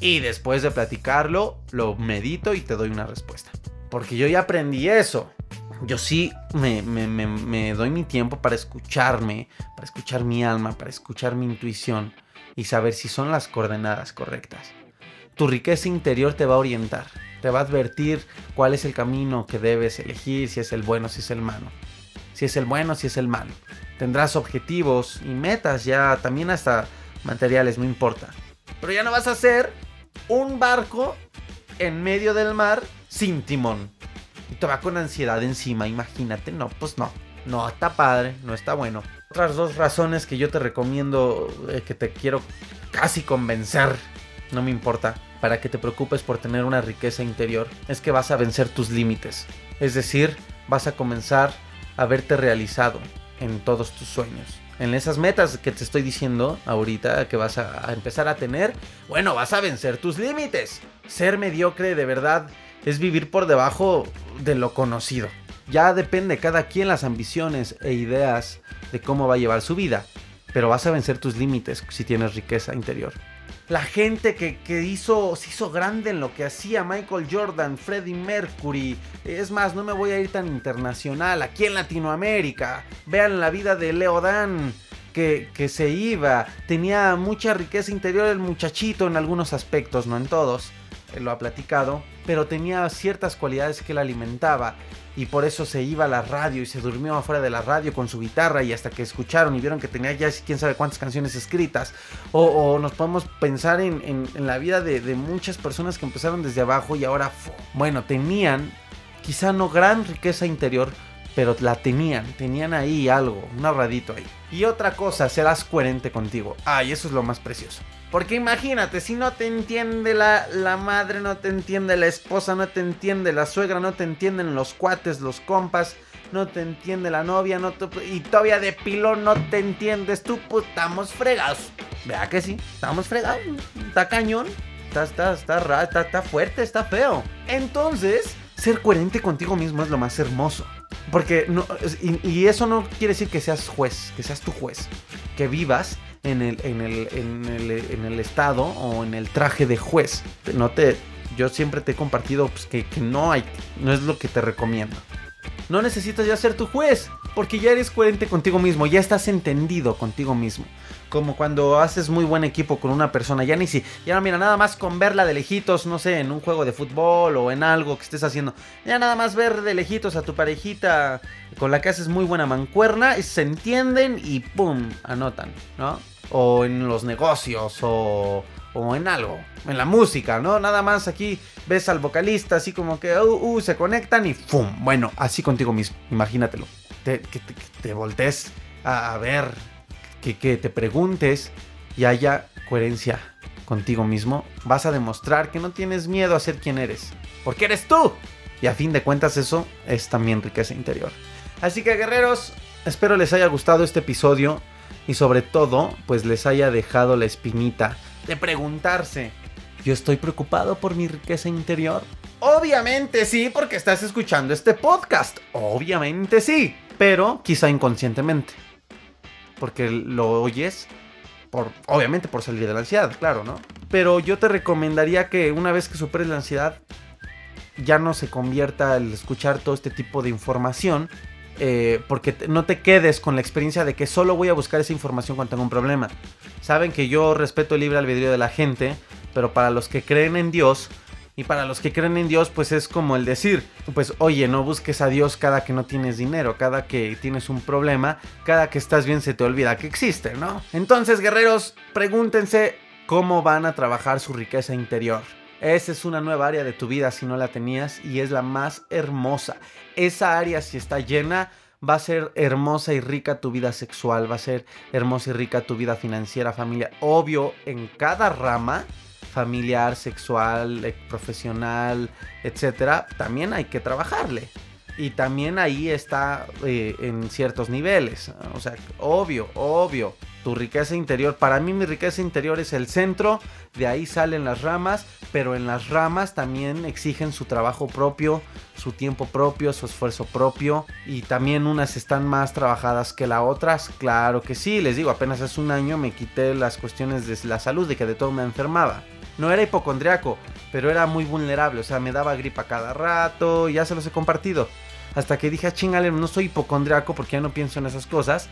y después de platicarlo, lo medito y te doy una respuesta. Porque yo ya aprendí eso yo sí me, doy mi tiempo para escucharme, para escuchar mi alma, para escuchar mi intuición y saber si son las coordenadas correctas. Tu riqueza interior te va a orientar, te va a advertir cuál es el camino que debes elegir, si es el bueno, si es el malo. Si es el bueno, si es el malo. Tendrás objetivos y metas ya, también hasta materiales, no importa. Pero ya no vas a ser un barco en medio del mar sin timón y te va con ansiedad encima, imagínate, no, pues no, no está padre, no está bueno. Otras dos razones que yo te recomiendo, eh, que te quiero casi convencer, no me importa, para que te preocupes por tener una riqueza interior, es que vas a vencer tus límites. Es decir, vas a comenzar a verte realizado en todos tus sueños. En esas metas que te estoy diciendo ahorita que vas a, a empezar a tener, bueno, vas a vencer tus límites. Ser mediocre de verdad es vivir por debajo de lo conocido. Ya depende cada quien las ambiciones e ideas de cómo va a llevar su vida, pero vas a vencer tus límites si tienes riqueza interior. la gente que, hizo, se hizo grande en lo que hacía Michael Jordan, Freddie Mercury. Es más, no me voy a ir tan internacional, aquí en Latinoamérica. Vean la vida de Leo Dan. Que, se iba, tenía mucha riqueza interior el muchachito en algunos aspectos, no en todos, lo ha platicado, pero tenía ciertas cualidades que él alimentaba y por eso se iba a la radio y se durmió afuera de la radio con su guitarra y hasta que escucharon y vieron que tenía ya quién sabe cuántas canciones escritas. O, nos podemos pensar en, la vida de, muchas personas que empezaron desde abajo y ahora, bueno, tenían quizá no gran riqueza interior, pero la tenían, tenían ahí algo, un ahorradito ahí. Y otra cosa, serás coherente contigo. Ay, eso es lo más precioso. Porque imagínate, si no te entiende la, la, madre, no te entiende la esposa, no te entiende la suegra, no te entienden los cuates, los compas, no te entiende la novia, no y todavía de pilón no te entiendes tú, pues estamos fregados. Vea que sí, estamos fregados. Está cañón, está, está, está, está, está fuerte, está feo. Entonces, ser coherente contigo mismo es lo más hermoso. Porque no, y, eso no quiere decir que seas juez, que seas tu juez, que vivas en el, en el, en el, en el estado o en el traje de juez. No te, yo siempre te he compartido pues, que, que no hay, no es lo que te recomiendo. No necesitas ya ser tu juez, porque ya eres coherente contigo mismo, ya estás entendido contigo mismo. Como cuando haces muy buen equipo con una persona, ya ni si, ya mira, nada más con verla de lejitos, no sé, en un juego de fútbol o en algo que estés haciendo, ya nada más ver de lejitos a tu parejita con la que haces muy buena mancuerna, se entienden y pum, anotan, ¿no? O en los negocios o, o en algo, en la música, ¿no? Nada más aquí ves al vocalista así como que uh, uh, se conectan y ¡pum! Bueno, así contigo mismo, imagínatelo. Te, que, te, voltees a, ver, que te preguntes y haya coherencia contigo mismo, vas a demostrar que no tienes miedo a ser quien eres, porque eres tú. Y a fin de cuentas eso es también riqueza interior. Así que guerreros, espero les haya gustado este episodio y sobre todo pues les haya dejado la espinita de preguntarse, ¿yo estoy preocupado por mi riqueza interior? Obviamente sí, porque estás escuchando este podcast. Obviamente sí, pero quizá inconscientemente. Porque lo oyes por obviamente por salir de la ansiedad, claro, ¿no? Pero yo te recomendaría que una vez que superes la ansiedad ya no se convierta el escuchar todo este tipo de información eh, porque no te quedes con la experiencia de que solo voy a buscar esa información cuando tengo un problema. Saben que yo respeto el libre albedrío de la gente, pero para los que creen en Dios, y para los que creen en Dios, pues es como el decir, pues oye, no busques a Dios cada que no tienes dinero, cada que tienes un problema, cada que estás bien se te olvida que existe, ¿no? Entonces, guerreros, pregúntense cómo van a trabajar su riqueza interior. Esa es una nueva área de tu vida si no la tenías y es la más hermosa. Esa área si está llena va a ser hermosa y rica tu vida sexual, va a ser hermosa y rica tu vida financiera, familia. Obvio, en cada rama familiar, sexual, eh, profesional, etcétera, también hay que trabajarle. Y también ahí está eh, en ciertos niveles. O sea, obvio, obvio tu riqueza interior. Para mí mi riqueza interior es el centro, de ahí salen las ramas, pero en las ramas también exigen su trabajo propio, su tiempo propio, su esfuerzo propio y también unas están más trabajadas que las otras. Claro que sí, les digo, apenas hace un año me quité las cuestiones de la salud, de que de todo me enfermaba. No era hipocondriaco, pero era muy vulnerable, o sea, me daba gripa cada rato, ya se los he compartido. Hasta que dije, ah, chingale, no soy hipocondriaco porque ya no pienso en esas cosas.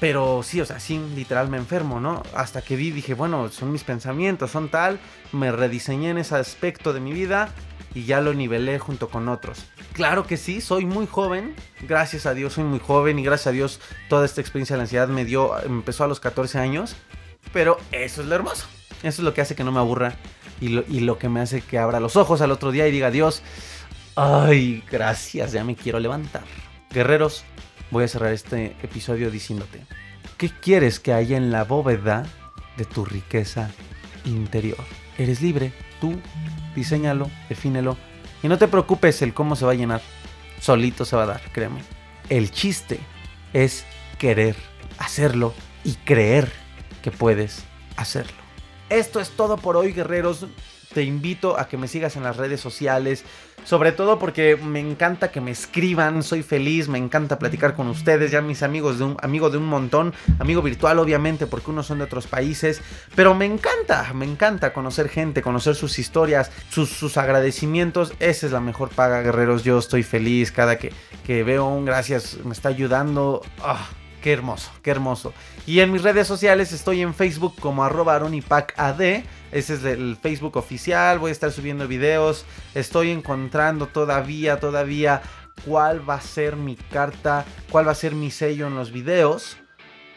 Pero sí, o sea, sí, literal me enfermo, ¿no? Hasta que vi, dije, bueno, son mis pensamientos, son tal. Me rediseñé en ese aspecto de mi vida y ya lo nivelé junto con otros. Claro que sí, soy muy joven, gracias a Dios soy muy joven y gracias a Dios toda esta experiencia de la ansiedad me dio, empezó a los 14 años, pero eso es lo hermoso, eso es lo que hace que no me aburra y lo, y lo que me hace que abra los ojos al otro día y diga, Dios, ay, gracias, ya me quiero levantar. Guerreros, voy a cerrar este episodio diciéndote, ¿qué quieres que haya en la bóveda de tu riqueza interior? Eres libre, tú diseñalo, defínelo y no te preocupes el cómo se va a llenar. Solito se va a dar, créeme. El chiste es querer hacerlo y creer que puedes hacerlo. Esto es todo por hoy, guerreros. Te invito a que me sigas en las redes sociales, sobre todo porque me encanta que me escriban, soy feliz, me encanta platicar con ustedes, ya mis amigos de un amigo de un montón, amigo virtual obviamente porque unos son de otros países, pero me encanta, me encanta conocer gente, conocer sus historias, sus, agradecimientos, esa es la mejor paga guerreros, yo estoy feliz cada que, que veo un gracias, me está ayudando. Ah, qué hermoso, qué hermoso. Y en mis redes sociales estoy en Facebook como arroba aronipacad. Ese es el Facebook oficial. Voy a estar subiendo videos. Estoy encontrando todavía, todavía cuál va a ser mi carta, cuál va a ser mi sello en los videos.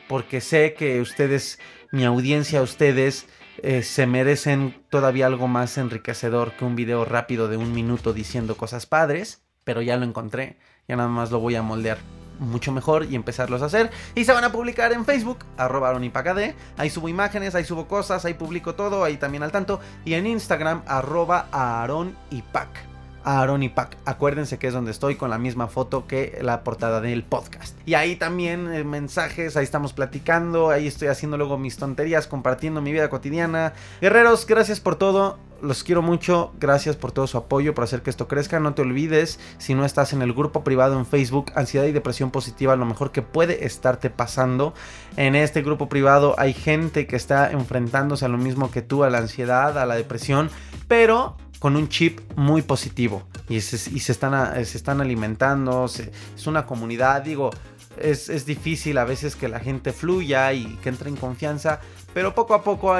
Porque sé que ustedes, mi audiencia, ustedes eh, se merecen todavía algo más enriquecedor que un video rápido de un minuto diciendo cosas padres. Pero ya lo encontré. Ya nada más lo voy a moldear mucho mejor y empezarlos a hacer. Y se van a publicar en Facebook, arroba aronipacad. Ahí subo imágenes, ahí subo cosas, ahí publico todo, ahí también al tanto. Y en Instagram, arroba aaronipac. Aaron y Pac. Acuérdense que es donde estoy con la misma foto que la portada del podcast. Y ahí también eh, mensajes, ahí estamos platicando, ahí estoy haciendo luego mis tonterías, compartiendo mi vida cotidiana. Guerreros, gracias por todo los quiero mucho, gracias por todo su apoyo, por hacer que esto crezca. No te olvides, si no estás en el grupo privado en Facebook, ansiedad y depresión positiva, lo mejor que puede estarte pasando. En este grupo privado hay gente que está enfrentándose a lo mismo que tú, a la ansiedad, a la depresión, pero con un chip muy positivo. Y se, están, alimentando, es una comunidad, digo, es, difícil a veces que la gente fluya y que entre en confianza, pero poco a poco,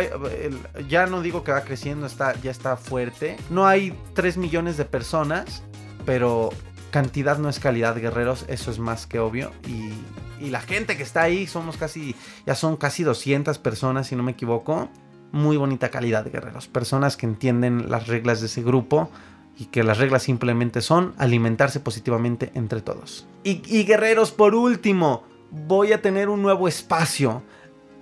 ya no digo que va creciendo, está, ya está fuerte. No hay 3 millones de personas, pero cantidad no es calidad, guerreros, eso es más que obvio. Y, y la gente que está ahí, somos casi, ya son casi 200 personas, si no me equivoco. Muy bonita calidad, guerreros. Personas que entienden las reglas de ese grupo y que las reglas simplemente son alimentarse positivamente entre todos. Y, guerreros, por último, voy a tener un nuevo espacio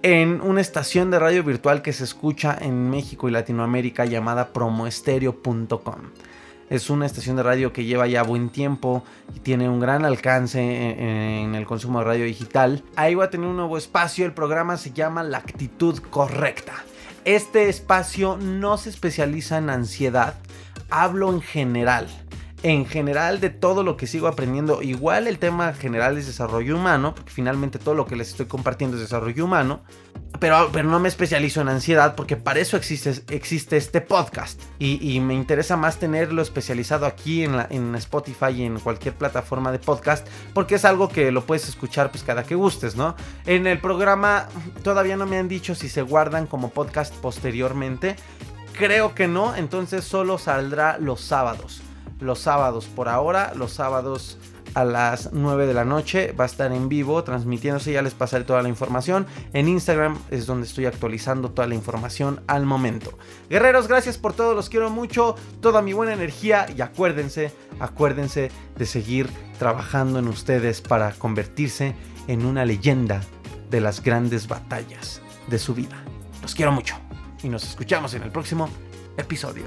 en una estación de radio virtual que se escucha en México y Latinoamérica llamada promoestereo.com. Es una estación de radio que lleva ya buen tiempo y tiene un gran alcance en, el consumo de radio digital. Ahí va a tener un nuevo espacio. El programa se llama La Actitud Correcta. Este espacio no se especializa en ansiedad. Hablo en general en general de todo lo que sigo aprendiendo. Igual el tema general es desarrollo humano, porque finalmente todo lo que les estoy compartiendo es desarrollo humano. Pero, no me especializo en ansiedad porque para eso existe, este podcast. Y, me interesa más tenerlo especializado aquí en, en Spotify y en cualquier plataforma de podcast. Porque es algo que lo puedes escuchar pues cada que gustes, ¿no? En el programa todavía no me han dicho si se guardan como podcast posteriormente. Creo que no, entonces solo saldrá los sábados los sábados por ahora, los sábados a las 9 de la noche va a estar en vivo transmitiéndose, ya les pasaré toda la información. En Instagram es donde estoy actualizando toda la información al momento. Guerreros, gracias por todo, los quiero mucho, toda mi buena energía y acuérdense, acuérdense de seguir trabajando en ustedes para convertirse en una leyenda de las grandes batallas de su vida. Los quiero mucho y nos escuchamos en el próximo episodio.